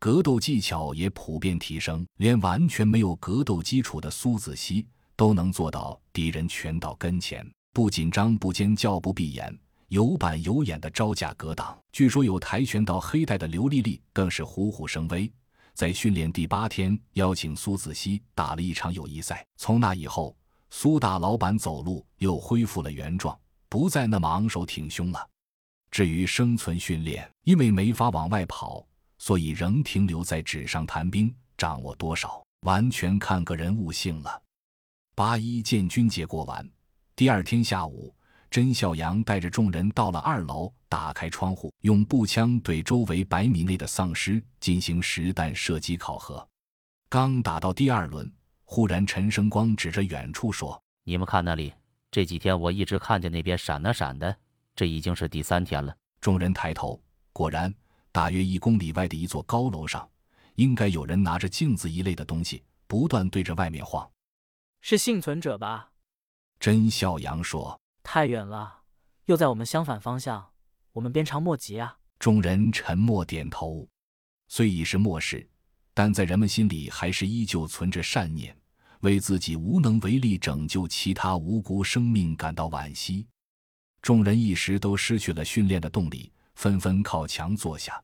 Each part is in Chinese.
格斗技巧也普遍提升，连完全没有格斗基础的苏子熙都能做到敌人拳到跟前不紧张、不尖叫、不闭眼，有板有眼的招架格挡。据说有跆拳道黑带的刘丽丽更是虎虎生威，在训练第八天邀请苏子熙打了一场友谊赛。从那以后，苏大老板走路又恢复了原状，不再那么昂首挺胸了。至于生存训练，因为没法往外跑。所以仍停留在纸上谈兵，掌握多少完全看个人悟性了。八一建军节过完，第二天下午，甄孝阳带着众人到了二楼，打开窗户，用步枪对周围百米内的丧尸进行实弹射击考核。刚打到第二轮，忽然陈生光指着远处说：“你们看那里，这几天我一直看见那边闪啊闪的，这已经是第三天了。”众人抬头，果然。大约一公里外的一座高楼上，应该有人拿着镜子一类的东西，不断对着外面晃。是幸存者吧？甄笑阳说：“太远了，又在我们相反方向，我们鞭长莫及啊。”众人沉默点头。虽已是末世，但在人们心里还是依旧存着善念，为自己无能为力拯救其他无辜生命感到惋惜。众人一时都失去了训练的动力。纷纷靠墙坐下，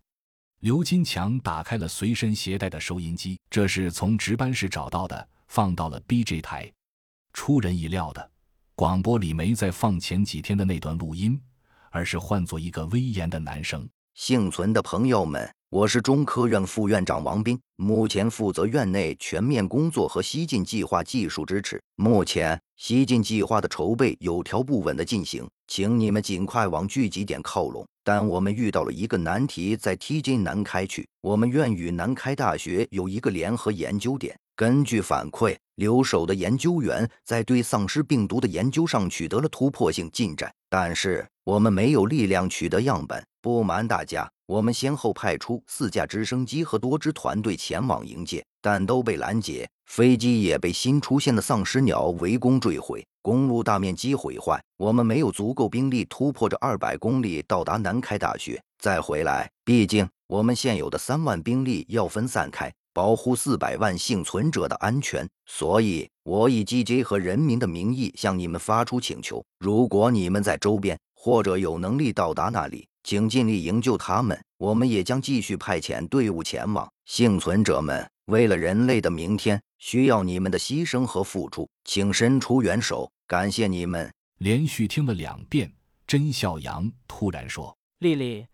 刘金强打开了随身携带的收音机，这是从值班室找到的，放到了 BJ 台。出人意料的，广播里没再放前几天的那段录音，而是换作一个威严的男声：“幸存的朋友们。”我是中科院副院长王斌，目前负责院内全面工作和西进计划技术支持。目前西进计划的筹备有条不紊地进行，请你们尽快往聚集点靠拢。但我们遇到了一个难题，在 T 津南开区，我们院与南开大学有一个联合研究点。根据反馈，留守的研究员在对丧尸病毒的研究上取得了突破性进展，但是我们没有力量取得样本。不瞒大家。我们先后派出四架直升机和多支团队前往迎接，但都被拦截。飞机也被新出现的丧尸鸟围攻坠毁，公路大面积毁坏。我们没有足够兵力突破这二百公里到达南开大学再回来。毕竟我们现有的三万兵力要分散开，保护四百万幸存者的安全。所以，我以 GJ 和人民的名义向你们发出请求：如果你们在周边或者有能力到达那里。请尽力营救他们，我们也将继续派遣队伍前往。幸存者们，为了人类的明天，需要你们的牺牲和付出，请伸出援手，感谢你们！连续听了两遍，甄小阳突然说：“丽丽，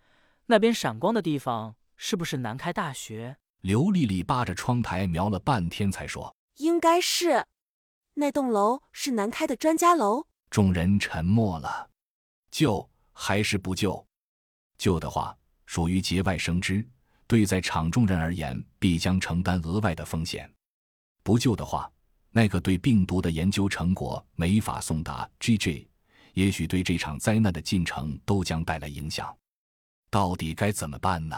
那边闪光的地方是不是南开大学？”刘丽丽扒着窗台瞄了半天，才说：“应该是，那栋楼是南开的专家楼。”众人沉默了，救还是不救？救的话，属于节外生枝，对在场众人而言，必将承担额外的风险；不救的话，那个对病毒的研究成果没法送达 GG，也许对这场灾难的进程都将带来影响。到底该怎么办呢？